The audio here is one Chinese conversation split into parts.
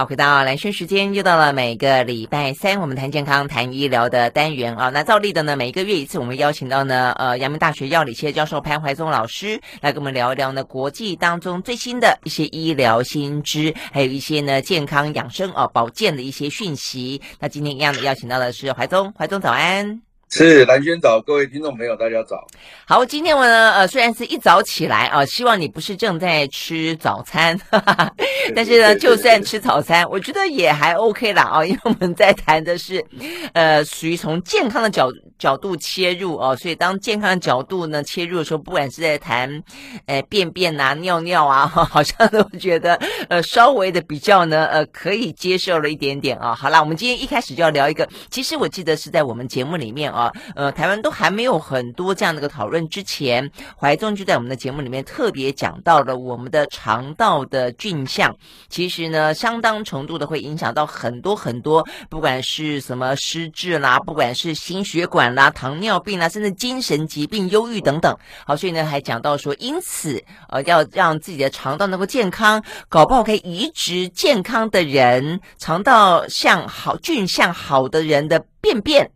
好，回到兰萱时间，又到了每个礼拜三，我们谈健康、谈医疗的单元啊。那照例的呢，每一个月一次，我们邀请到呢，呃，阳明大学药理系教授潘怀宗老师来跟我们聊一聊呢，国际当中最新的一些医疗新知，还有一些呢健康养生啊、保健的一些讯息。那今天一样的邀请到的是怀宗，怀宗早安。是兰萱早，各位听众朋友，大家早。好，今天我呢，呃，虽然是一早起来啊，希望你不是正在吃早餐，哈哈，但是呢，就算吃早餐，我觉得也还 OK 啦啊，因为我们在谈的是，呃，属于从健康的角角度切入哦，所以当健康的角度呢切入的时候，不管是在谈，呃，便便啊、尿尿啊，好像都觉得呃稍微的比较呢，呃，可以接受了一点点啊。好啦，我们今天一开始就要聊一个，其实我记得是在我们节目里面啊。啊，呃，台湾都还没有很多这样的一个讨论之前，怀宗就在我们的节目里面特别讲到了我们的肠道的菌相，其实呢，相当程度的会影响到很多很多，不管是什么失智啦，不管是心血管啦、糖尿病啦，甚至精神疾病、忧郁等等。好，所以呢，还讲到说，因此，呃，要让自己的肠道能够健康，搞不好可以移植健康的人肠道像好菌相好的人的便便。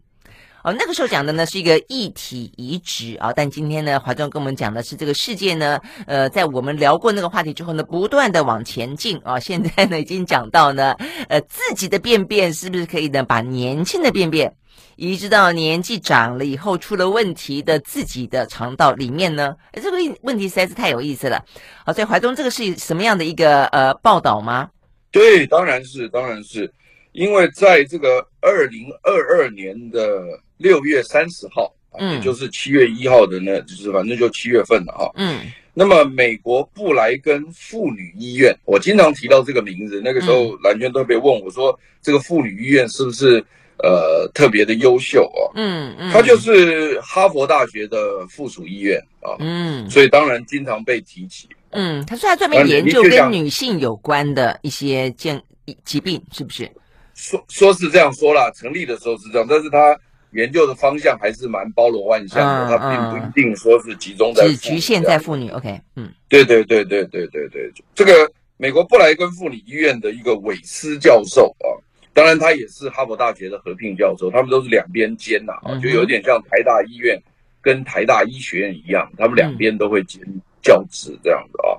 哦，那个时候讲的呢是一个异体移植啊，但今天呢，怀宗跟我们讲的是这个世界呢，呃，在我们聊过那个话题之后呢，不断的往前进啊，现在呢已经讲到呢，呃，自己的便便是不是可以呢，把年轻的便便移植到年纪长了以后出了问题的自己的肠道里面呢？诶这个问题实在是太有意思了。好，所以怀宗这个是什么样的一个呃报道吗？对，当然是，当然是，因为在这个二零二二年的。六月三十号，嗯，也就是七月一号的呢，就是反正就七月份了哈，嗯。那么美国布莱根妇女医院，我经常提到这个名字，那个时候蓝娟特别问我说，这个妇女医院是不是呃特别的优秀啊？嗯嗯，它就是哈佛大学的附属医院啊，嗯，所以当然经常被提起。嗯，它是它专门研究跟女性有关的一些健疾病，是不是？说说是这样说啦，成立的时候是这样，但是它。研究的方向还是蛮包罗万象的，它并不一定说是集中在，只局限在妇女。OK，嗯，对对对对对对对，这个美国布莱根妇女医院的一个韦斯教授啊，当然他也是哈佛大学的合并教授，他们都是两边兼呐啊，就有点像台大医院跟台大医学院一样，他们两边都会兼教职这样子啊，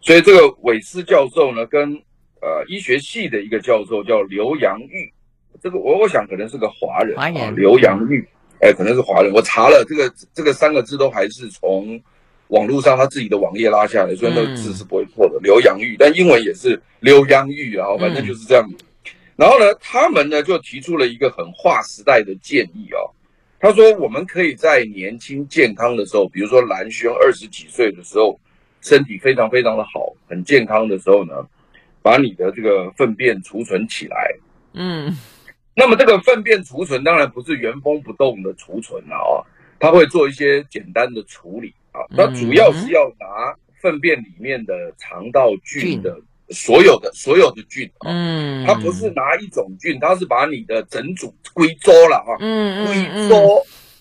所以这个韦斯教授呢，跟呃医学系的一个教授叫刘阳玉。这个我我想可能是个华人，华人刘洋玉，哎，可能是华人。我查了这个这个三个字都还是从网络上他自己的网页拉下来，所以那个字是不会错的。刘洋玉，但英文也是刘洋玉，然后反正就是这样。然后呢，他们呢就提出了一个很划时代的建议啊，他说我们可以在年轻健康的时候，比如说蓝轩二十几岁的时候，身体非常非常的好，很健康的时候呢，把你的这个粪便储存起来，嗯。那么这个粪便储存当然不是原封不动的储存了啊，它会做一些简单的处理啊。它主要是要拿粪便里面的肠道菌的所有的所有的菌啊，嗯，它不是拿一种菌，它是把你的整组归周了啊，嗯，归周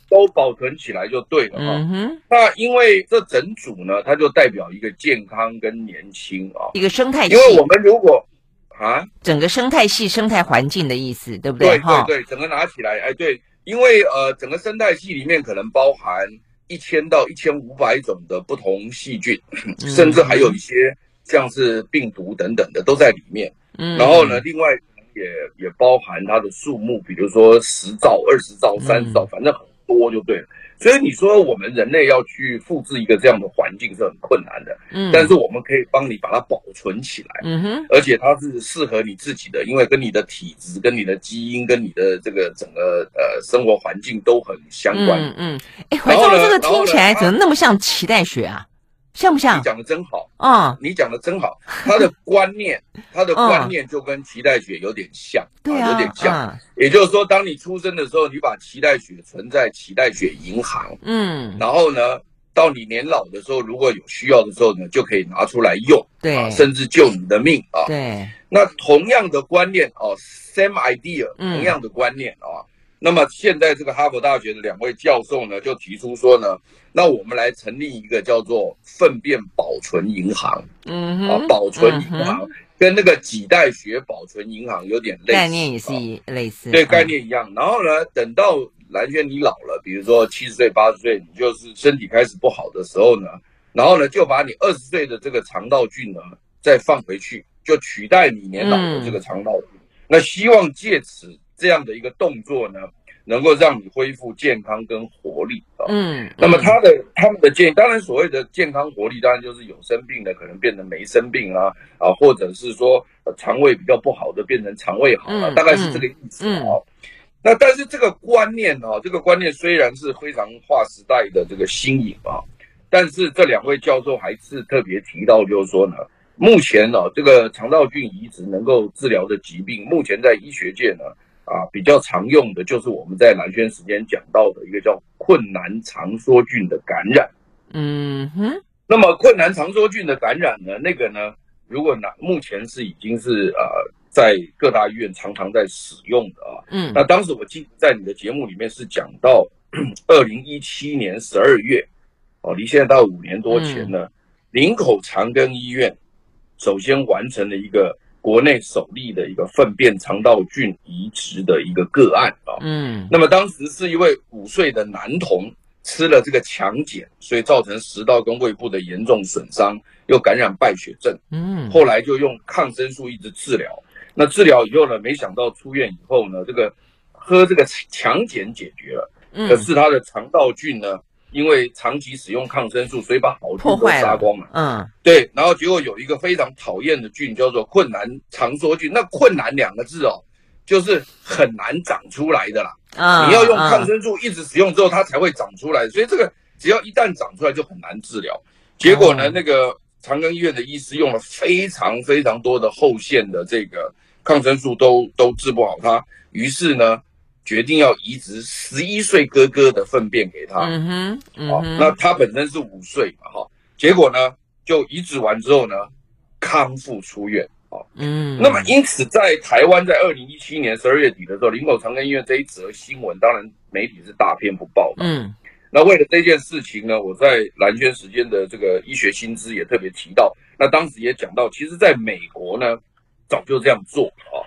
都保存起来就对了哈。那因为这整组呢，它就代表一个健康跟年轻啊，一个生态。因为我们如果啊，整个生态系、生态环境的意思，对不对？对对对，整个拿起来，哎，对，因为呃，整个生态系里面可能包含一千到一千五百种的不同细菌，甚至还有一些像是病毒等等的都在里面。嗯，然后呢，另外也也包含它的数目，比如说十兆、二十兆、三十兆，反正很多就对了。所以你说我们人类要去复制一个这样的环境是很困难的，嗯，但是我们可以帮你把它保存起来，嗯哼，而且它是适合你自己的，因为跟你的体质、跟你的基因、跟你的这个整个呃生活环境都很相关，嗯嗯，哎，怀宗这个听起来怎么那么像脐带血啊？像不像？你讲的真好啊！你讲的真好，他的观念，他的观念就跟脐带血有点像，对啊，有点像。也就是说，当你出生的时候，你把脐带血存在脐带血银行，嗯，然后呢，到你年老的时候，如果有需要的时候呢，就可以拿出来用，对，甚至救你的命啊。对，那同样的观念哦，same idea，同样的观念啊。那么现在这个哈佛大学的两位教授呢，就提出说呢，那我们来成立一个叫做粪便保存银行，嗯，啊，保存银行，跟那个几代学保存银行有点类似，概念也是类似，对，概念一样。然后呢，等到兰萱你老了，比如说七十岁、八十岁，你就是身体开始不好的时候呢，然后呢，就把你二十岁的这个肠道菌呢再放回去，就取代你年老的这个肠道菌。嗯、那希望借此这样的一个动作呢。能够让你恢复健康跟活力啊，嗯，那么他的他们的建议，当然所谓的健康活力，当然就是有生病的可能变成没生病啊，啊，或者是说肠胃比较不好的变成肠胃好了，大概是这个意思啊。那但是这个观念啊，这个观念虽然是非常划时代的这个新颖啊，但是这两位教授还是特别提到，就是说呢，目前呢，这个肠道菌移植能够治疗的疾病，目前在医学界呢。啊，比较常用的就是我们在蓝轩时间讲到的一个叫困难肠梭菌的感染。嗯哼，那么困难肠梭菌的感染呢，那个呢，如果拿，目前是已经是呃，在各大医院常常在使用的啊。嗯，那当时我记得在你的节目里面是讲到二零一七年十二月，哦，离现在到五年多前呢，嗯、林口长庚医院首先完成了一个。国内首例的一个粪便肠道菌移植的一个个案啊，嗯，那么当时是一位五岁的男童吃了这个强碱，所以造成食道跟胃部的严重损伤，又感染败血症，嗯，后来就用抗生素一直治疗，那治疗以后呢，没想到出院以后呢，这个喝这个强碱解决了，嗯，可是他的肠道菌呢？因为长期使用抗生素，所以把好菌都杀光了。嗯，对。然后结果有一个非常讨厌的菌，叫做困难肠梭菌。那“困难”两个字哦，就是很难长出来的啦。啊，你要用抗生素一直使用之后，它才会长出来。所以这个只要一旦长出来，就很难治疗。结果呢，那个长庚医院的医师用了非常非常多的后线的这个抗生素，都都治不好它。于是呢。决定要移植十一岁哥哥的粪便给他，嗯哼，嗯哼，好，那他本身是五岁嘛，哈，结果呢，就移植完之后呢，康复出院，啊，嗯，那么因此在台湾在二零一七年十二月底的时候，林口长庚医院这一则新闻，当然媒体是大篇不报的，嗯，那为了这件事情呢，我在兰萱时间的这个医学新知也特别提到，那当时也讲到，其实在美国呢，早就这样做啊。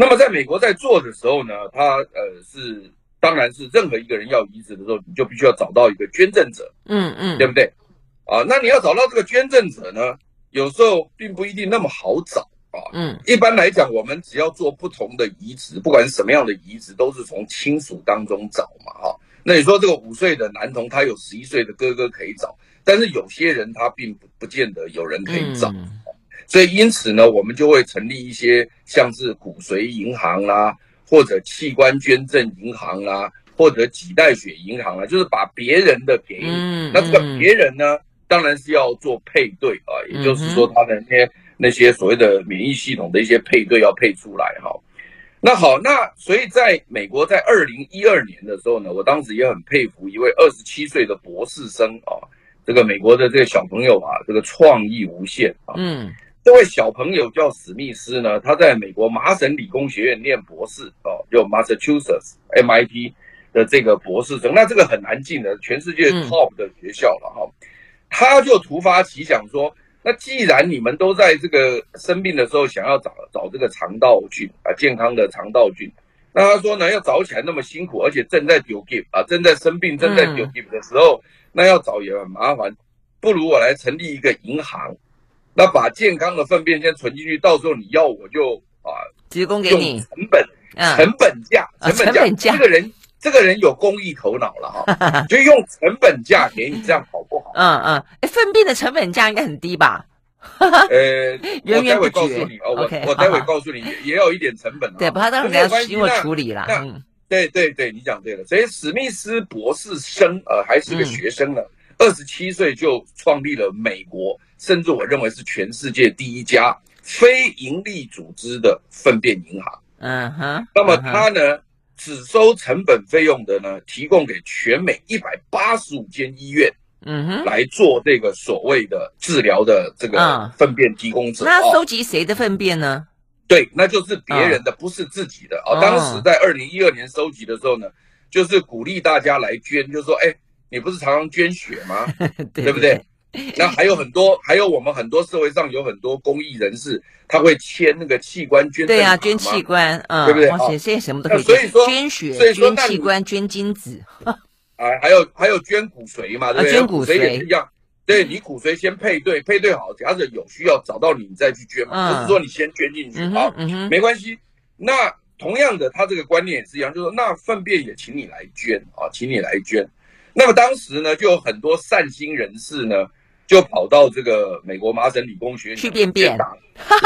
那么在美国在做的时候呢，他呃是，当然是任何一个人要移植的时候，你就必须要找到一个捐赠者，嗯嗯，对不对？啊，那你要找到这个捐赠者呢，有时候并不一定那么好找啊。嗯，一般来讲，我们只要做不同的移植，不管是什么样的移植，都是从亲属当中找嘛，哈。那你说这个五岁的男童，他有十一岁的哥哥可以找，但是有些人他并不不见得有人可以找。嗯所以，因此呢，我们就会成立一些像是骨髓银行啦，或者器官捐赠银行啦，或者脐带血银行啦，就是把别人的给你。嗯，那这个别人呢，当然是要做配对啊，也就是说，他的那些那些所谓的免疫系统的一些配对要配出来哈。那好，那所以在美国，在二零一二年的时候呢，我当时也很佩服一位二十七岁的博士生啊，这个美国的这个小朋友啊，这个创意无限啊。嗯。这位小朋友叫史密斯呢，他在美国麻省理工学院念博士哦，就 Massachusetts MIT 的这个博士生，那这个很难进的，全世界 top 的学校了哈。他就突发奇想说，那既然你们都在这个生病的时候想要找找这个肠道菌啊，健康的肠道菌，那他说呢，要找起来那么辛苦，而且正在丢 give 啊，正在生病正在丢 give 的时候，那要找也很麻烦，不如我来成立一个银行。那把健康的粪便先存进去，到时候你要我就啊提供给你，成本，成本价，成本价，这个人这个人有公益头脑了哈，就用成本价给你，这样好不好？嗯嗯，哎，粪便的成本价应该很低吧？呃，我待会告诉你哦，我我待会告诉你，也也有一点成本。对，把它当然要经过处理了。嗯，对对对，你讲对了。所以史密斯博士生呃还是个学生呢，二十七岁就创立了美国。甚至我认为是全世界第一家非营利组织的粪便银行。嗯哼，那么它呢，只收成本费用的呢，提供给全美一百八十五间医院。嗯哼，来做这个所谓的治疗的这个粪便提供者。那收集谁的粪便呢？对，那就是别人的，不是自己的。哦，当时在二零一二年收集的时候呢，就是鼓励大家来捐，就是说，哎，你不是常常捐血吗？对不对？那还有很多，还有我们很多社会上有很多公益人士，他会签那个器官捐赠对啊，捐器官，嗯，对不对？现在什么都可以捐，所以说捐血、所以说捐器官、捐精子，啊，还有还有捐骨髓嘛，对不对？捐骨髓也是一样，对你骨髓先配对，配对好，假设有需要找到你，你再去捐嘛，不是说你先捐进去，好，没关系。那同样的，他这个观念也是一样，就是说那粪便也请你来捐啊，请你来捐。那么当时呢，就有很多善心人士呢，就跑到这个美国麻省理工学院去便便，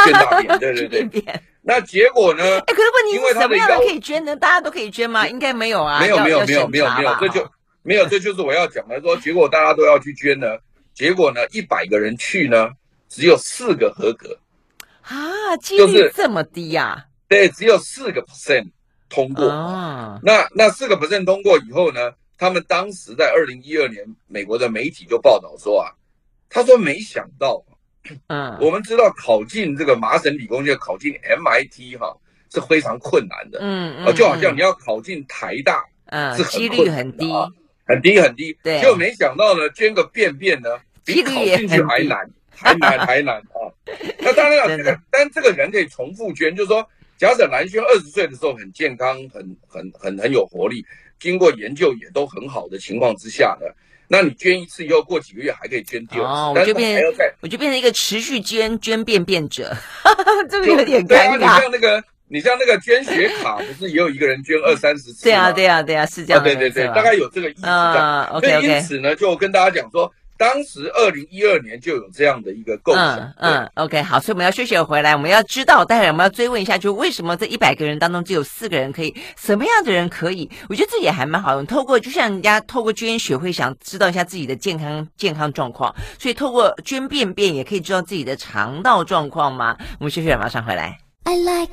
捐大便，对对对。那结果呢？哎，可是问题是什么样的可以捐呢？大家都可以捐吗？应该没有啊。没有没有没有没有没有，这就没有，这就是我要讲的。说结果大家都要去捐呢，结果呢，一百个人去呢，只有四个合格啊，几率这么低呀？对，只有四个 percent 通过。那那四个 percent 通过以后呢？他们当时在二零一二年，美国的媒体就报道说啊，他说没想到，嗯，我们知道考进这个麻省理工学院，考进 MIT 哈是非常困难的，嗯嗯，就好像你要考进台大，嗯，是几率很低，很低很低，对，就没想到呢，捐个便便呢，比考进去还难，还难还难啊。那当然了，这个但这个人可以重复捐，就是说，假设蓝轩二十岁的时候很健康，很很很很有活力。经过研究也都很好的情况之下呢，那你捐一次以后过几个月还可以捐第二次，哦，我就变成我就变成一个持续捐捐便便者，这个有点尴尬。啊，你像那个你像那个捐血卡，不是也有一个人捐二三十次？对啊对啊对啊，是这样。对对对，大概有这个意思。啊，OK OK。所以因此呢，就跟大家讲说。当时二零一二年就有这样的一个构想。嗯嗯，OK，好，所以我们要休息回来，我们要知道，待会我们要追问一下，就为什么这一百个人当中只有四个人可以？什么样的人可以？我觉得这也还蛮好用。透过就像人家透过捐血会想知道一下自己的健康健康状况，所以透过捐便便也可以知道自己的肠道状况吗？我们休息，马上回来。I like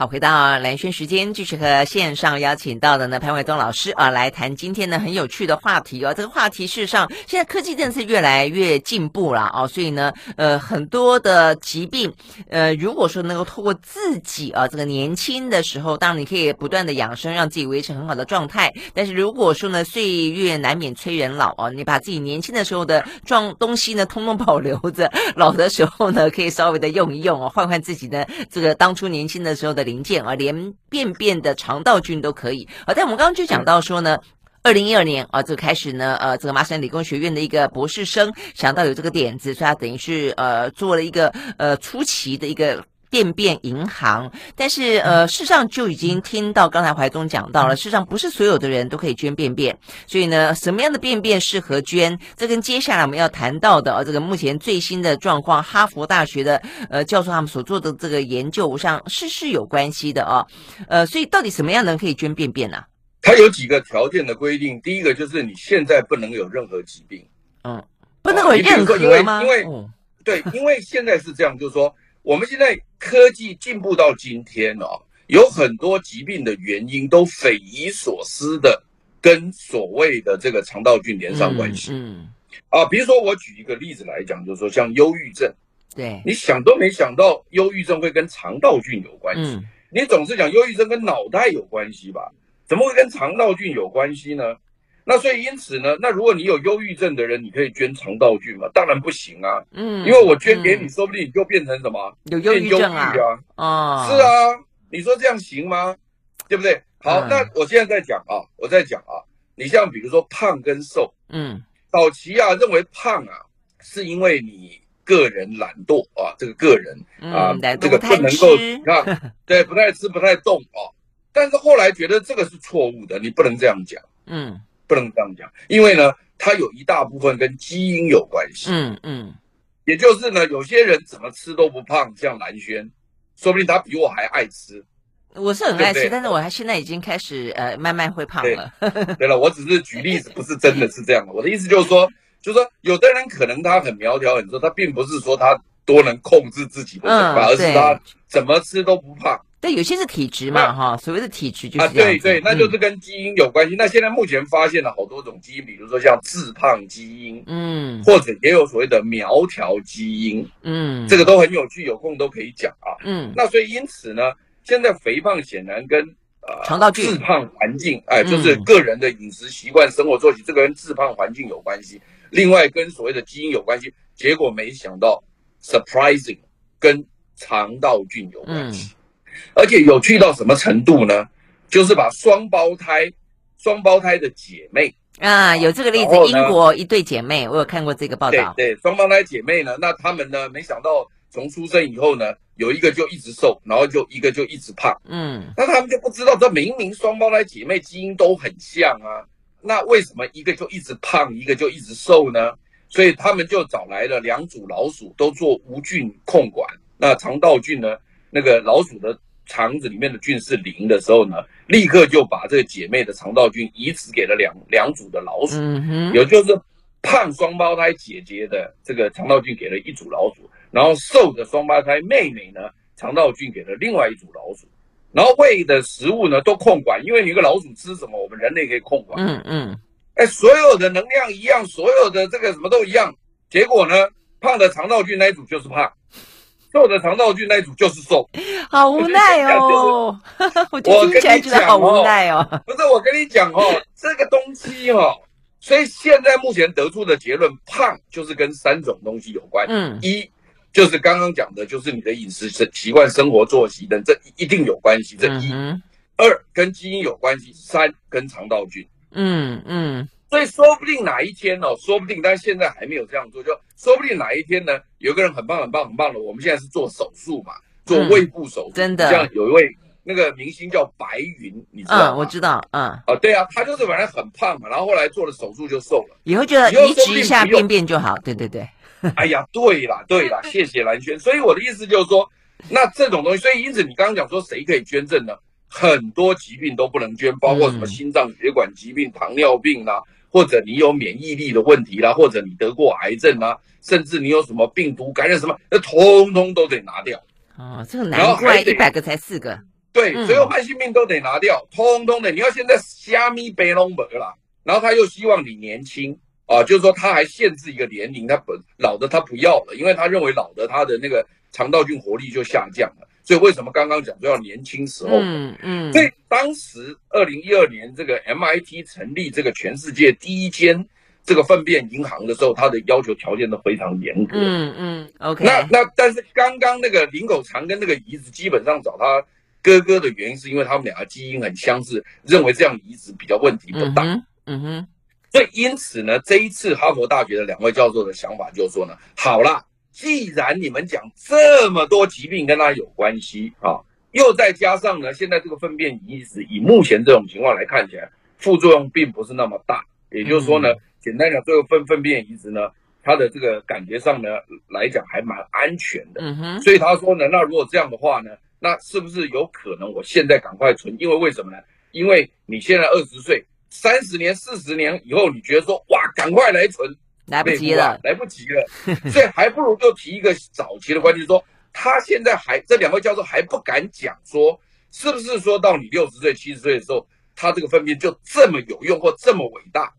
好，回到蓝轩时间，继续和线上邀请到的呢潘伟东老师啊来谈今天呢很有趣的话题哦。这个话题事实上，现在科技真的是越来越进步了哦，所以呢，呃，很多的疾病，呃，如果说能够透过自己啊这个年轻的时候，当然你可以不断的养生，让自己维持很好的状态。但是如果说呢，岁月难免催人老哦，你把自己年轻的时候的状东西呢，通通保留着，老的时候呢，可以稍微的用一用哦，换换自己的这个当初年轻的时候的。零件啊，连便便的肠道菌都可以。啊！但我们刚刚就讲到说呢，二零一二年啊，就开始呢，呃，这个麻省理工学院的一个博士生想到有这个点子，所以他等于是呃做了一个呃初期的一个。便便银行，但是呃，事实上就已经听到刚才怀宗讲到了，事实上不是所有的人都可以捐便便，所以呢，什么样的便便适合捐？这跟接下来我们要谈到的呃，这个目前最新的状况，哈佛大学的呃教授他们所做的这个研究上是是有关系的啊，呃，所以到底什么样的人可以捐便便呢？它有几个条件的规定，第一个就是你现在不能有任何疾病，嗯，不能有任何吗？因为因为对，因为现在是这样，就是说。我们现在科技进步到今天哦，有很多疾病的原因都匪夷所思的跟所谓的这个肠道菌连上关系。嗯，啊，比如说我举一个例子来讲，就是说像忧郁症，对，你想都没想到忧郁症会跟肠道菌有关系。你总是讲忧郁症跟脑袋有关系吧？怎么会跟肠道菌有关系呢？那所以因此呢，那如果你有忧郁症的人，你可以捐肠道菌吗？当然不行啊。嗯，因为我捐给你，说不定你就变成什么？有忧郁症啊？啊，是啊。你说这样行吗？对不对？好，那我现在在讲啊，我在讲啊。你像比如说胖跟瘦，嗯，早期啊认为胖啊是因为你个人懒惰啊，这个个人啊，这个不能够你看，对，不太吃不太动啊。但是后来觉得这个是错误的，你不能这样讲。嗯。不能这样讲，因为呢，它有一大部分跟基因有关系。嗯嗯，也就是呢，有些人怎么吃都不胖，像兰轩，说不定他比我还爱吃。我是很爱吃，但是我还现在已经开始呃慢慢会胖了。对了，我只是举例子，不是真的是这样的。我的意思就是说，就是说，有的人可能他很苗条，很瘦，他并不是说他多能控制自己的嘴巴，而是他怎么吃都不胖。对，有些是体质嘛，哈，所谓的体质就是啊，对对，那就是跟基因有关系。那现在目前发现了好多种基因，比如说像致胖基因，嗯，或者也有所谓的苗条基因，嗯，这个都很有趣，有空都可以讲啊，嗯。那所以因此呢，现在肥胖显然跟呃肠道菌、致胖环境，哎，就是个人的饮食习惯、生活作息，这个跟致胖环境有关系。另外跟所谓的基因有关系，结果没想到 surprising 跟肠道菌有关系，而且有趣到什么程度呢？就是把双胞胎、双胞胎的姐妹啊，有这个例子，英国一对姐妹，我有看过这个报道。对对，双胞胎姐妹呢，那她们呢，没想到从出生以后呢，有一个就一直瘦，然后就一个就一直胖。嗯，那他们就不知道，这明明双胞胎姐妹基因都很像啊，那为什么一个就一直胖，一个就一直瘦呢？所以他们就找来了两组老鼠，都做无菌控管。那肠道菌呢，那个老鼠的。肠子里面的菌是零的时候呢，立刻就把这个姐妹的肠道菌移植给了两两组的老鼠，嗯哼，也就是胖双胞胎姐姐的这个肠道菌给了一组老鼠，然后瘦的双胞胎妹妹呢，肠道菌给了另外一组老鼠，然后喂的食物呢都控管，因为你一个老鼠吃什么，我们人类可以控管，嗯嗯，哎，所有的能量一样，所有的这个什么都一样，结果呢，胖的肠道菌那一组就是胖。瘦的肠道菌那一组就是瘦，好无奈哦！我听起来觉得好无奈哦。不是我跟你讲哦，这个东西哦，所以现在目前得出的结论，胖就是跟三种东西有关。嗯，一就是刚刚讲的，就是你的饮食习惯、生活作息等，这一定有关系。这一，二跟基因有关系，三跟肠道菌。嗯嗯。所以说不定哪一天哦，说不定，但是现在还没有这样做，就说不定哪一天呢，有个人很棒很棒很棒的，我们现在是做手术嘛，做胃部手术，真的，像有一位那个明星叫白云，你知道吗？嗯，我知道，嗯，啊，对啊，他就是本来很胖嘛，然后后来做了手术就瘦了，以后觉得移植一下便便就好，对对对。哎呀，对啦对啦，谢谢蓝轩。所以我的意思就是说，那这种东西，所以因此你刚刚讲说谁可以捐赠呢？很多疾病都不能捐，包括什么心脏血管疾病、糖尿病啦。或者你有免疫力的问题啦，或者你得过癌症啦，甚至你有什么病毒感染什么，那通通都得拿掉。哦，这个难怪一百个才四个。对，所有慢性病都得拿掉，通通的。你要现在虾米白拢没啦，然后他又希望你年轻啊，就是说他还限制一个年龄，他不老的他不要了，因为他认为老的他的那个肠道菌活力就下降了。所以为什么刚刚讲说要年轻时候？嗯嗯。所以当时二零一二年这个 MIT 成立这个全世界第一间这个粪便银行的时候，它的要求条件都非常严格。嗯嗯。OK。那那但是刚刚那个林狗长跟那个移植基本上找他哥哥的原因，是因为他们两个基因很相似，认为这样移植比较问题不大。嗯哼。所以因此呢，这一次哈佛大学的两位教授的想法就是说呢，好啦。既然你们讲这么多疾病跟它有关系啊，又再加上呢，现在这个粪便移植以目前这种情况来看起来，副作用并不是那么大。也就是说呢，简单讲，这个粪粪便移植呢，它的这个感觉上呢来讲还蛮安全的。嗯哼。所以他说呢，那如果这样的话呢，那是不是有可能我现在赶快存？因为为什么呢？因为你现在二十岁，三十年、四十年以后，你觉得说哇，赶快来存。来不及了，来不及了，所以还不如就提一个早期的观念，说他现在还这两位教授还不敢讲说，是不是说到你六十岁、七十岁的时候，他这个粪便就这么有用或这么伟大？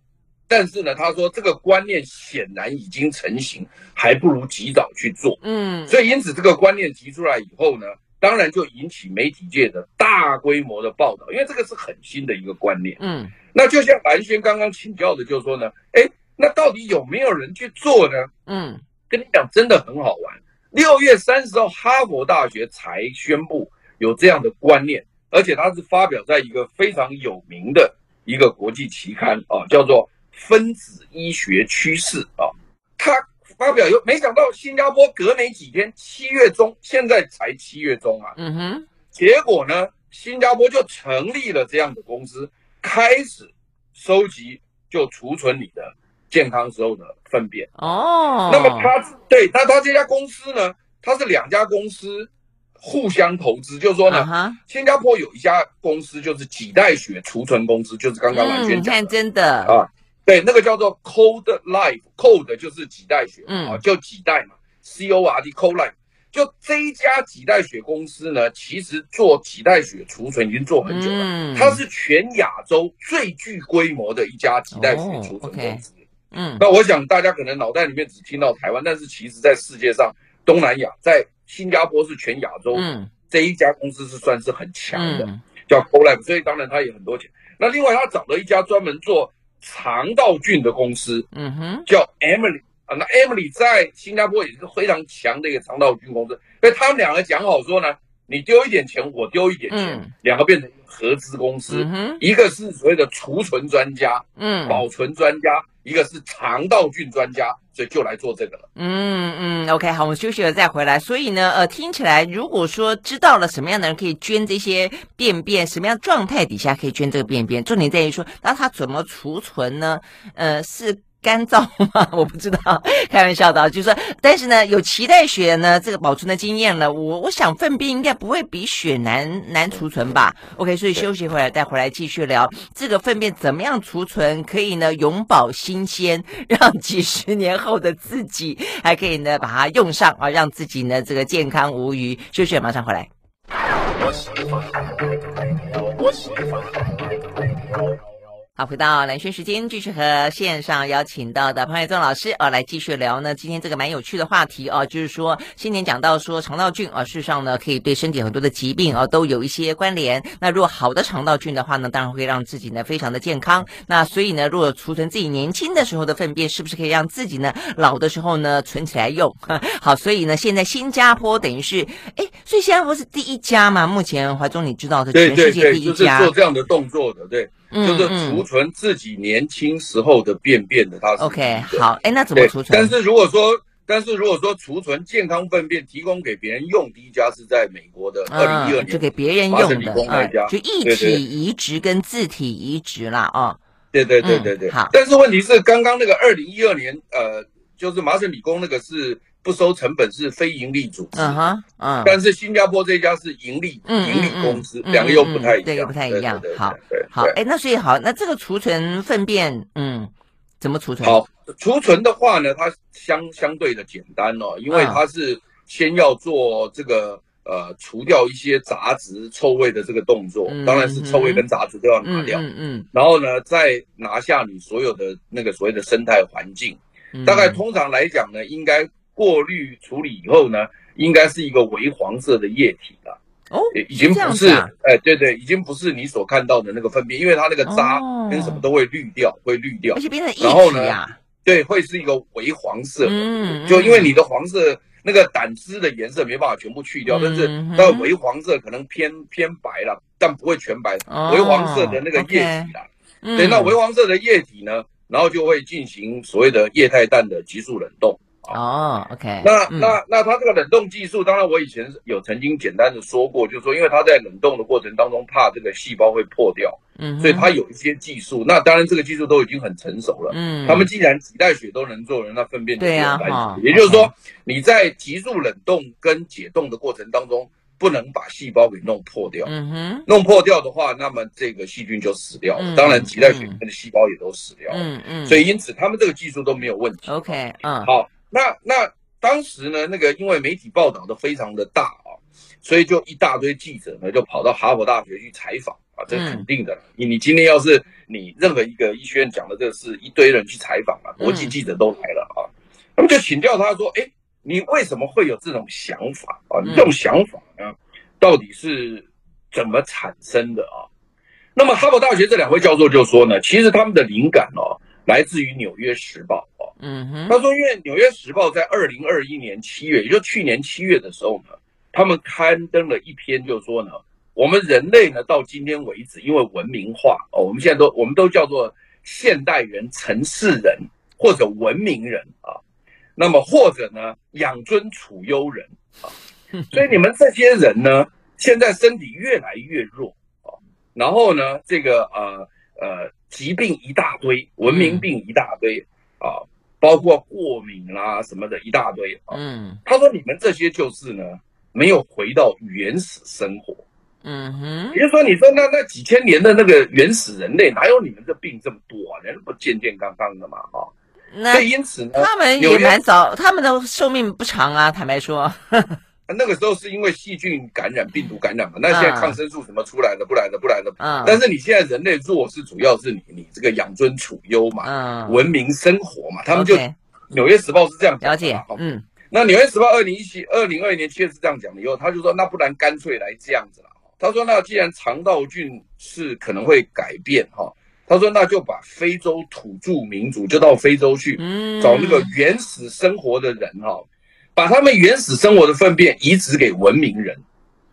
但是呢，他说这个观念显然已经成型，还不如及早去做。嗯，所以因此这个观念提出来以后呢，当然就引起媒体界的大规模的报道，因为这个是很新的一个观念。嗯，那就像蓝轩刚刚请教的，就是说呢，哎。那到底有没有人去做呢？嗯，跟你讲，真的很好玩。六月三十号，哈佛大学才宣布有这样的观念，而且它是发表在一个非常有名的一个国际期刊啊，叫做《分子医学趋势》啊。它发表有，没想到新加坡隔没几天，七月中，现在才七月中啊。嗯哼，结果呢，新加坡就成立了这样的公司，开始收集就储存你的。健康时候的粪便哦，那么他对他他这家公司呢，他是两家公司互相投资，就是说呢，uh huh. 新加坡有一家公司就是几代血储存公司，就是刚刚完全讲真的。啊，对，那个叫做 Code Life，Code 就是几代血，嗯。啊，就脐带嘛，C O R D Code Life，就这一家几代血公司呢，其实做几代血储存已经做很久了，嗯、它是全亚洲最具规模的一家几代血储存公司。Oh, okay. 嗯，那我想大家可能脑袋里面只听到台湾，但是其实在世界上，东南亚在新加坡是全亚洲，嗯，这一家公司是算是很强的，叫 CoLab，所以当然他也很多钱。那另外他找了一家专门做肠道菌的公司，嗯哼，叫 Emily 啊。那 Emily 在新加坡也是非常强的一个肠道菌公司，所以他们两个讲好说呢，你丢一点钱，我丢一点钱，嗯、两个变成合资公司，嗯、一个是所谓的储存专家，嗯，保存专家。一个是肠道菌专家，所以就来做这个了。嗯嗯，OK，好，我们休息了再回来。所以呢，呃，听起来如果说知道了什么样的人可以捐这些便便，什么样状态底下可以捐这个便便，重点在于说，那它怎么储存呢？呃，是。干燥吗？我不知道，开玩笑的，就是说，但是呢，有脐带血呢，这个保存的经验了，我我想粪便应该不会比血难难储存吧？OK，所以休息回来再回来继续聊这个粪便怎么样储存，可以呢永保新鲜，让几十年后的自己还可以呢把它用上啊，让自己呢这个健康无虞。休息，马上回来。回到蓝轩时间，继续和线上邀请到的潘岳宗老师啊，来继续聊呢。今天这个蛮有趣的话题啊，就是说先前讲到说肠道菌啊，事实上呢可以对身体很多的疾病啊都有一些关联。那如果好的肠道菌的话呢，当然会让自己呢非常的健康。那所以呢，如果储存自己年轻的时候的粪便，是不是可以让自己呢老的时候呢存起来用？好，所以呢，现在新加坡等于是，哎，所以新加坡是第一家嘛？目前怀宗你知道的全世界第一家，对对对，就是做这样的动作的，对。就是储存自己年轻时候的便便的，它是 OK 好，哎，那怎么储存？但是如果说，但是如果说储存健康粪便提供给别人用，第一家是在美国的二零一二年，就给别人用的，就一体移植跟自体移植啦。哦，对对对对对。好，但是问题是，刚刚那个二零一二年，呃，就是麻省理工那个是。不收成本是非盈利组织，嗯哼，嗯，但是新加坡这家是盈利，盈利公司，两个又不太一样，对，又不太一样。好，对，好，哎，那所以好，那这个储存粪便，嗯，怎么储存？好，储存的话呢，它相相对的简单哦，因为它是先要做这个呃除掉一些杂质、臭味的这个动作，当然是臭味跟杂质都要拿掉，嗯嗯，然后呢，再拿下你所有的那个所谓的生态环境，大概通常来讲呢，应该。过滤处理以后呢，应该是一个微黄色的液体了。哦，已经不是，哎，对对，已经不是你所看到的那个粪便，因为它那个渣跟什么都会滤掉，会滤掉。而且变成液体然后呢，对，会是一个微黄色。嗯，就因为你的黄色那个胆汁的颜色没办法全部去掉，但是它的微黄色可能偏偏白了，但不会全白，微黄色的那个液体啦。对，那微黄色的液体呢，然后就会进行所谓的液态氮的急速冷冻。哦，OK，那那那它这个冷冻技术，当然我以前有曾经简单的说过，就是说，因为它在冷冻的过程当中，怕这个细胞会破掉，嗯，所以它有一些技术。那当然这个技术都已经很成熟了，嗯，他们既然脐带血都能做人，那粪便就不用担心。也就是说，你在急速冷冻跟解冻的过程当中，不能把细胞给弄破掉，嗯哼，弄破掉的话，那么这个细菌就死掉了。当然，脐带血里面的细胞也都死掉了，嗯嗯，所以因此他们这个技术都没有问题。OK，嗯，好。那那当时呢，那个因为媒体报道的非常的大啊，所以就一大堆记者呢就跑到哈佛大学去采访啊，这肯定的。你你今天要是你任何一个医学院讲的这个事，一堆人去采访啊，国际记者都来了啊，他们就请教他说，哎，你为什么会有这种想法啊？你这种想法呢，到底是怎么产生的啊？那么哈佛大学这两位教授就说呢，其实他们的灵感哦，来自于《纽约时报》。嗯哼，他说，因为《纽约时报》在二零二一年七月，也就去年七月的时候呢，他们刊登了一篇，就说呢，我们人类呢到今天为止，因为文明化哦，我们现在都我们都叫做现代人、城市人或者文明人啊，那么或者呢养尊处优人啊，所以你们这些人呢，现在身体越来越弱啊，然后呢，这个呃呃疾病一大堆，文明病一大堆啊。包括过敏啦、啊、什么的一大堆啊。嗯，他说你们这些就是呢，没有回到原始生活。嗯哼，比如说，你说那那几千年的那个原始人类，哪有你们这病这么多啊？人不健健康康的嘛，啊。那因此呢，他们也蛮早，他们的寿命不长啊。坦白说。那个时候是因为细菌感染、病毒感染嘛？那现在抗生素什么出来的？不来的，不来的。嗯。但是你现在人类弱是主要是你你这个养尊处优嘛，嗯，文明生活嘛，他们就《纽约时报》是这样讲的。了解。嗯。那《纽约时报》二零一七二零二一年七月是这样讲的，以后他就说，那不然干脆来这样子了，他说那既然肠道菌是可能会改变哈，他说那就把非洲土著民族就到非洲去，找那个原始生活的人哈，把他们原始生活的粪便移植给文明人，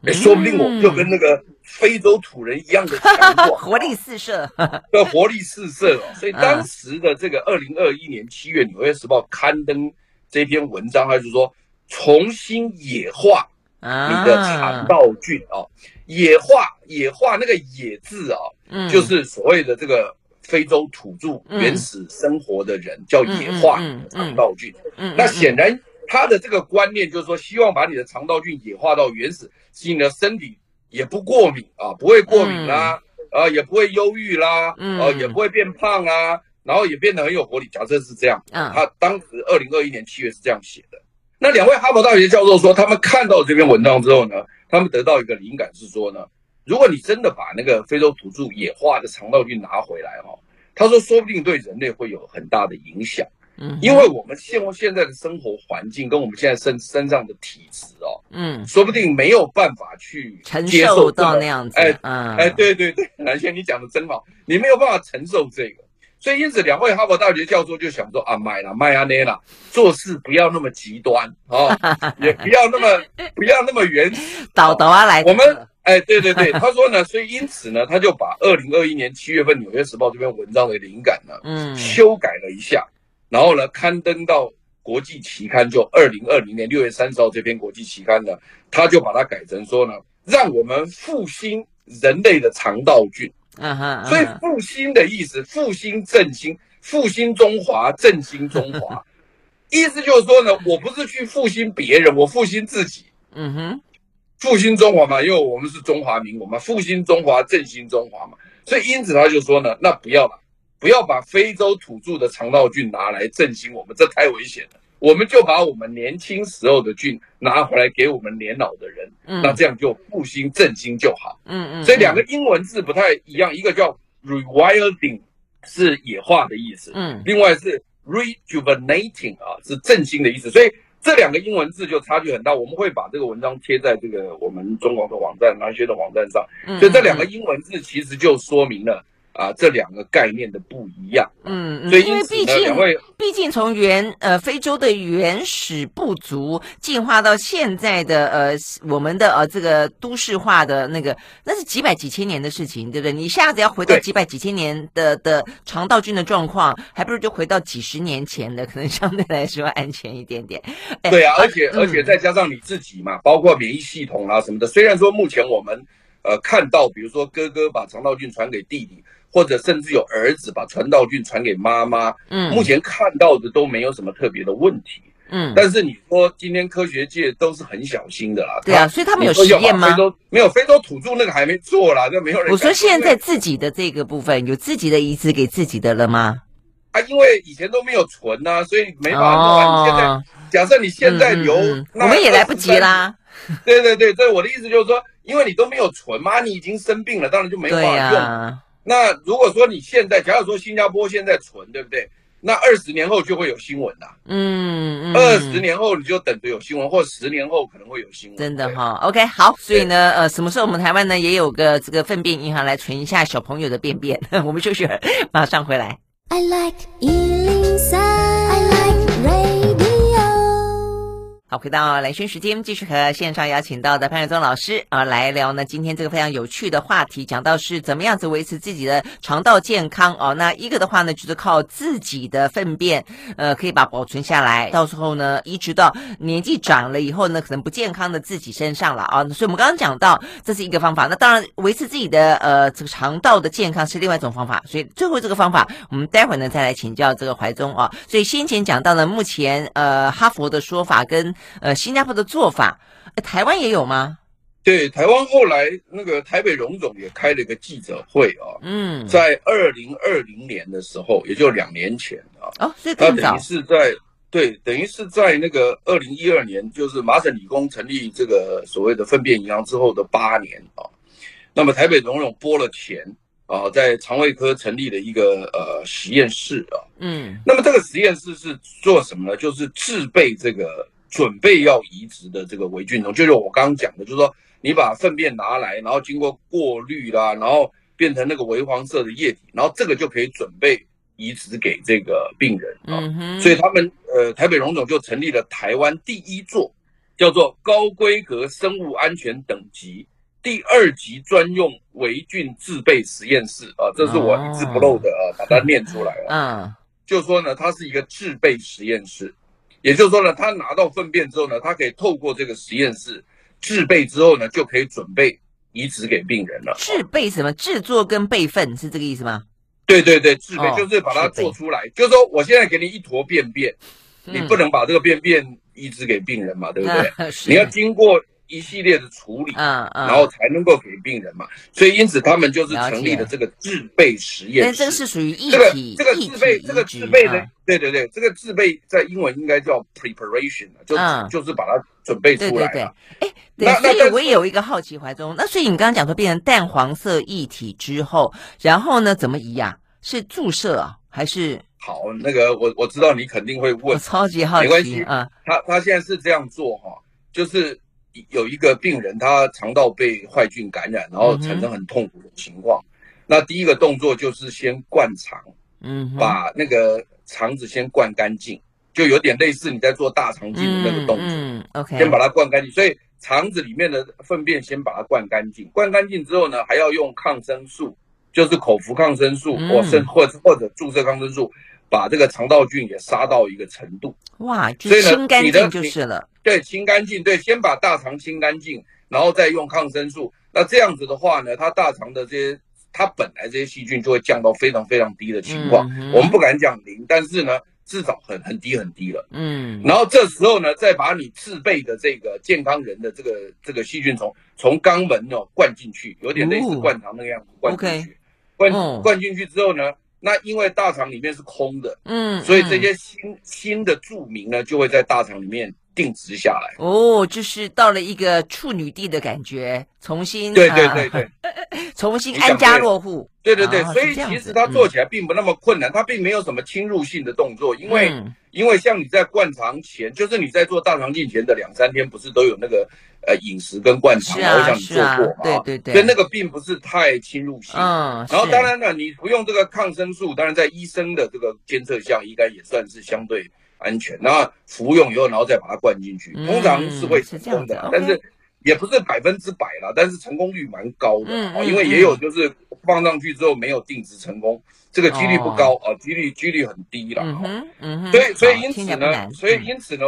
哎，说不定我们就跟那个非洲土人一样的强壮，活力四射，对活力四射哦。所以当时的这个二零二一年七月，《纽约时报》刊登这篇文章，他就说重新野化。你的肠道菌啊，野化野化那个野字啊，嗯，就是所谓的这个非洲土著原始生活的人叫野化肠道菌。嗯，那显然他的这个观念就是说，希望把你的肠道菌野化到原始，使你的身体也不过敏啊，不会过敏啦，啊，也不会忧郁啦，啊，也不会变胖啊，然后也变得很有活力。假设是这样，他当时二零二一年七月是这样写的。那两位哈佛大学教授说，他们看到这篇文章之后呢，他们得到一个灵感是说呢，如果你真的把那个非洲土著野化的肠道菌拿回来哈，他说说不定对人类会有很大的影响，嗯，因为我们现现在的生活环境跟我们现在身身上的体质哦，嗯，说不定没有办法去接受到那样子，哎，哎，对对对，南轩你讲的真好，你没有办法承受这个。所以，因此，两位哈佛大学教授就想说啊，买了麦阿内啦，做事不要那么极端啊，也不要那么不要那么原始。导导啊，来，我们哎，对对对，他说呢，所以因此呢，他就把二零二一年七月份《纽约时报》这篇文章的灵感呢，嗯，修改了一下，然后呢，刊登到国际期刊，就二零二零年六月三十号这篇国际期刊呢，他就把它改成说呢，让我们复兴人类的肠道菌。嗯哼，所以复兴的意思，复兴振兴，复兴中华，振兴中华，意思就是说呢，我不是去复兴别人，我复兴自己。嗯哼，复兴中华嘛，因为我们是中华民国嘛，复兴中华，振兴中华嘛，所以因此他就说呢，那不要了，不要把非洲土著的肠道菌拿来振兴我们，这太危险了。我们就把我们年轻时候的菌拿回来给我们年老的人，嗯，那这样就复兴振兴就好，嗯嗯。所以两个英文字不太一样，一个叫 rewilding 是野化的意思，嗯，另外是 rejuvenating 啊是振兴的意思，所以这两个英文字就差距很大。我们会把这个文章贴在这个我们中国的网站、南轩的网站上，所以这两个英文字其实就说明了。啊，这两个概念的不一样，嗯，所以因为毕竟毕竟从原呃非洲的原始部族进化到现在的呃我们的呃这个都市化的那个，那是几百几千年的事情，对不对？你一下子要回到几百几千年的的肠道菌的状况，还不如就回到几十年前的，可能相对来说安全一点点。对啊，而且、嗯、而且再加上你自己嘛，包括免疫系统啊什么的。虽然说目前我们呃看到，比如说哥哥把肠道菌传给弟弟。或者甚至有儿子把传道菌传给妈妈，嗯，目前看到的都没有什么特别的问题，嗯，但是你说今天科学界都是很小心的啦，对啊，所以他们有实验吗？非洲没有，非洲土著那个还没做啦，就没有人。我说现在自己的这个部分有自己的移植给自己的了吗？啊，因为以前都没有存呐，所以没办法做。你现在假设你现在留，我们也来不及啦。对对对，所以我的意思就是说，因为你都没有存嘛，你已经生病了，当然就没办法用。那如果说你现在，假如说新加坡现在存，对不对？那二十年后就会有新闻的。嗯，二十年后你就等着有新闻，或十年后可能会有新闻。真的哈，OK，好。所以呢，呃，什么时候我们台湾呢也有个这个粪便银行来存一下小朋友的便便？我们休息，马上回来。I like 好，回到兰萱时间，继续和线上邀请到的潘月宗老师啊来聊呢。今天这个非常有趣的话题，讲到是怎么样子维持自己的肠道健康哦。那一个的话呢，就是靠自己的粪便，呃，可以把保存下来，到时候呢，移植到年纪长了以后呢，可能不健康的自己身上了啊。所以我们刚刚讲到，这是一个方法。那当然，维持自己的呃这个肠道的健康是另外一种方法。所以最后这个方法，我们待会呢再来请教这个怀宗啊。所以先前讲到呢，目前呃哈佛的说法跟呃，新加坡的做法，台湾也有吗？对，台湾后来那个台北荣总也开了一个记者会啊，嗯，在二零二零年的时候，也就两年前啊，哦，所以更早，他等于是在对，等于是在那个二零一二年，就是麻省理工成立这个所谓的粪便银行之后的八年啊，那么台北荣总拨了钱啊，在肠胃科成立了一个呃实验室啊，嗯，那么这个实验室是做什么呢？就是制备这个。准备要移植的这个微菌丛，就是我刚刚讲的，就是说你把粪便拿来，然后经过过滤啦，然后变成那个微黄色的液体，然后这个就可以准备移植给这个病人啊。所以他们呃台北荣总就成立了台湾第一座叫做高规格生物安全等级第二级专用微菌制备实验室啊，这是我一字不漏的啊，把它念出来了。嗯。就说呢，它是一个制备实验室。也就是说呢，他拿到粪便之后呢，他可以透过这个实验室制备之后呢，就可以准备移植给病人了。制备什么？制作跟备份是这个意思吗？对对对，制备就是把它做出来。哦、就是说，我现在给你一坨便便，嗯、你不能把这个便便移植给病人嘛，对不对？嗯、你要经过。一系列的处理，嗯嗯，然后才能够给病人嘛，所以因此他们就是成立了这个制备实验室。但这个是属于一体，这个这个制备，这个制备呢，对对对，这个制备在英文应该叫 preparation，就就是把它准备出来。对对对，哎，那所以我也有一个好奇，怀中，那所以你刚刚讲说变成淡黄色液体之后，然后呢怎么移啊？是注射啊，还是？好，那个我我知道你肯定会问，我超级好奇，没关系啊。他他现在是这样做哈，就是。有一个病人，他肠道被坏菌感染，然后产生很痛苦的情况。嗯、那第一个动作就是先灌肠，嗯，把那个肠子先灌干净，就有点类似你在做大肠镜的那个动作。嗯，嗯，OK，先把它灌干净。所以肠子里面的粪便先把它灌干净，灌干净之后呢，还要用抗生素，就是口服抗生素，嗯、或甚或或者注射抗生素。把这个肠道菌也杀到一个程度，哇！所以呢，清干净就是了。对，清干净，对，先把大肠清干净，然后再用抗生素。那这样子的话呢，它大肠的这些，它本来这些细菌就会降到非常非常低的情况。嗯、哼我们不敢讲零，但是呢，至少很很低很低了。嗯。然后这时候呢，再把你自备的这个健康人的这个这个细菌从从肛门哦灌进去，有点类似灌肠那个样子，哦、灌进去。Okay 灌灌进去之后呢？那因为大厂里面是空的，嗯，所以这些新新的住民呢，就会在大厂里面定植下来。哦，就是到了一个处女地的感觉，重新对对对对，重新安家落户。对对对，所以其实它做起来并不那么困难，它并没有什么侵入性的动作，因为因为像你在灌肠前，就是你在做大肠镜前的两三天，不是都有那个。呃，饮食跟灌肠，我想你做过嘛？对对对，所以那个并不是太侵入性。嗯，然后当然了，你不用这个抗生素，当然在医生的这个监测下，应该也算是相对安全。那服用以后，然后再把它灌进去，通常是会成功的，但是也不是百分之百啦，但是成功率蛮高的。嗯，因为也有就是放上去之后没有定植成功，这个几率不高啊，几率几率很低啦。嗯嗯，所以所以因此呢，所以因此呢。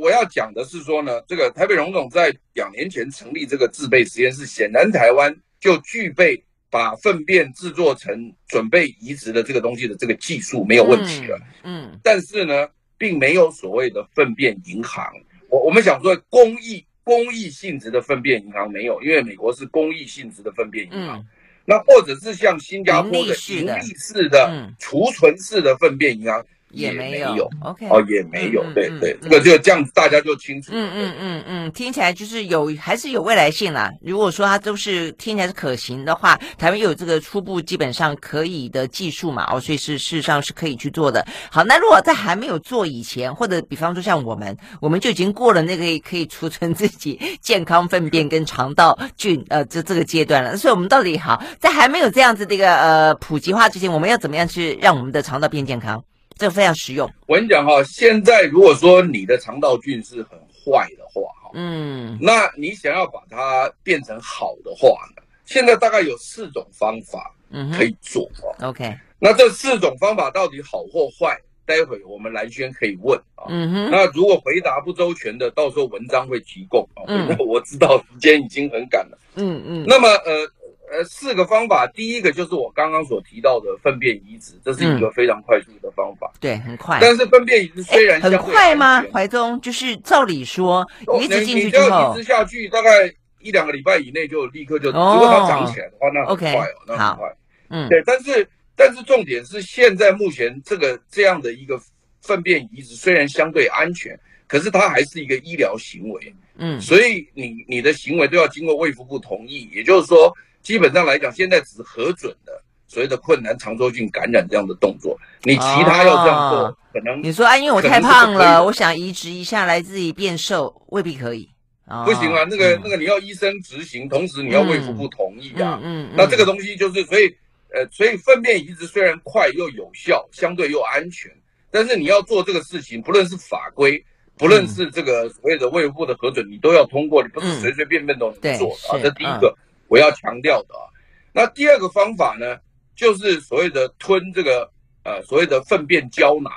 我要讲的是说呢，这个台北荣总在两年前成立这个制备实验室，显然台湾就具备把粪便制作成准备移植的这个东西的这个技术没有问题了。嗯，嗯，但是呢，并没有所谓的粪便银行。我我们想说公益公益性质的粪便银行没有，因为美国是公益性质的粪便银行。嗯，那或者是像新加坡的盈利式的储存式的粪便银行。也没有，OK，哦，也没有，对对，这个就这样子，大家就清楚。嗯嗯嗯嗯，听起来就是有，还是有未来性啦。如果说它都是听起来是可行的话，台湾有这个初步基本上可以的技术嘛，哦，所以是事实上是可以去做的。好，那如果在还没有做以前，或者比方说像我们，我们就已经过了那个可以储存自己健康粪便跟肠道菌呃这这个阶段了。所以我们到底好，在还没有这样子的一个呃普及化之前，我们要怎么样去让我们的肠道变健康？这非常实用。我跟你讲哈，现在如果说你的肠道菌是很坏的话，哈，嗯，那你想要把它变成好的话呢？现在大概有四种方法，嗯，可以做。OK，那这四种方法到底好或坏？待会我们蓝轩可以问啊。嗯哼，那如果回答不周全的，到时候文章会提供啊。嗯，我知道时间已经很赶了。嗯嗯，那么呃。呃，四个方法，第一个就是我刚刚所提到的粪便移植，这是一个非常快速的方法。对，很快。但是粪便移植虽然很快吗？怀忠，就是照理说，移植进去之后，移植下去大概一两个礼拜以内就立刻就，如果它长起来的话，那很快哦，那很快。嗯，对。但是但是重点是，现在目前这个这样的一个粪便移植虽然相对安全，可是它还是一个医疗行为。嗯，所以你你的行为都要经过卫福部同意，也就是说。基本上来讲，现在只核准的所谓的困难肠周菌感染这样的动作。你其他要这样做，哦、可能你说啊，因为我太胖了，我想移植一下来自己变瘦，未必可以。哦、不行啊，那个、嗯、那个你要医生执行，同时你要卫福部同意啊。嗯嗯，嗯，嗯。那这个东西就是，所以呃，所以粪便移植虽然快又有效，相对又安全，但是你要做这个事情，不论是法规，不论是这个所谓的卫福部的核准，你都要通过，你不是随随便便都能做的啊。这第一个我要强调的啊。那第二个方法呢，就是所谓的吞这个呃所谓的粪便胶囊。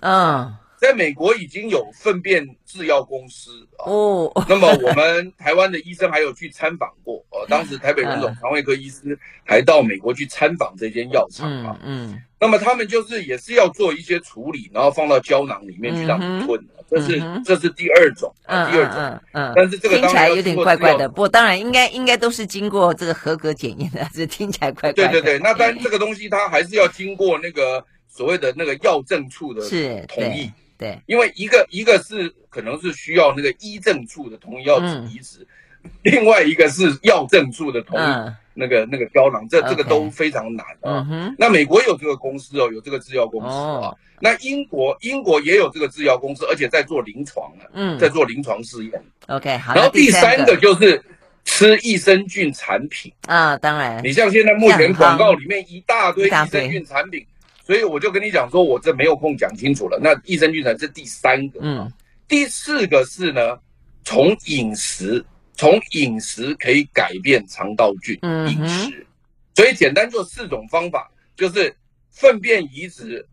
嗯。在美国已经有粪便制药公司哦，那么我们台湾的医生还有去参访过，呃，当时台北荣总肠胃科医师还到美国去参访这间药厂啊，嗯，那么他们就是也是要做一些处理，然后放到胶囊里面去让你吞，这是这是第二种，第二种，嗯，但是这个听起来有点怪怪的，不过当然应该应该都是经过这个合格检验的，这听起来怪怪的。对对对，那但 这个东西它还是要经过那个所谓的那个药政处的同意。对，因为一个一个是可能是需要那个医政处的同意要移植，嗯，另外一个是药政处的同意，嗯，那个那个胶囊，这这个都非常难啊，嗯。那美国有这个公司哦，有这个制药公司啊，哦。那英国英国也有这个制药公司，而且在做临床了，嗯，在做临床试验。OK，好。然后第三个就是吃益生菌产品啊，当然，你像现在目前广告里面一大堆益生菌产品。所以我就跟你讲说，我这没有空讲清楚了。那益生菌呢是第三个，嗯，第四个是呢，从饮食，从饮食可以改变肠道菌，嗯，饮食。所以简单做四种方法，就是粪便移植，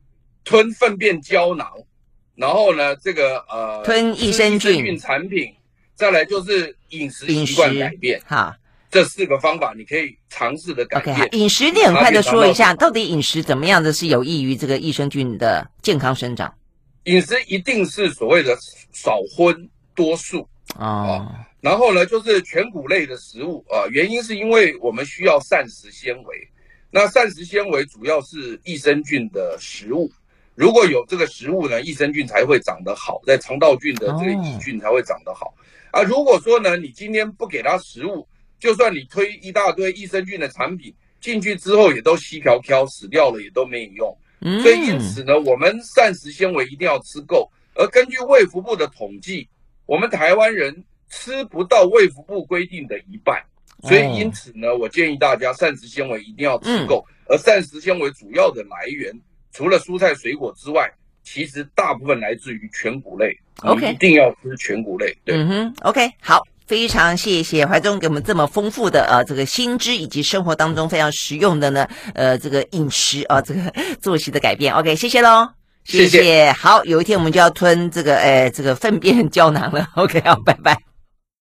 吞粪便胶囊，然后呢，这个呃，吞益生菌产品，再来就是饮食习惯改变，好。这四个方法你可以尝试的改变。Okay, 饮食你很快的说一下，到底饮食怎么样的是有益于这个益生菌的健康生长？饮食一定是所谓的少荤多素哦，然后呢，就是全谷类的食物啊，原因是因为我们需要膳食纤维，那膳食纤维主要是益生菌的食物，如果有这个食物呢，益生菌才会长得好，在肠道菌的这个益菌才会长得好啊。如果说呢，你今天不给它食物，就算你推一大堆益生菌的产品进去之后，也都稀飘飘死掉了，也都没有用。嗯。所以因此呢，我们膳食纤维一定要吃够。而根据卫福部的统计，我们台湾人吃不到卫福部规定的一半。所以因此呢，我建议大家膳食纤维一定要吃够。而膳食纤维主要的来源，除了蔬菜水果之外，其实大部分来自于全谷类。OK，一定要吃全谷类。对。嗯哼。OK，好。非常谢谢怀中给我们这么丰富的呃这个新知，以及生活当中非常实用的呢呃这个饮食啊、呃、这个 作息的改变。OK，谢谢喽，谢谢。好，有一天我们就要吞这个呃这个粪便胶囊了。OK，好，拜拜。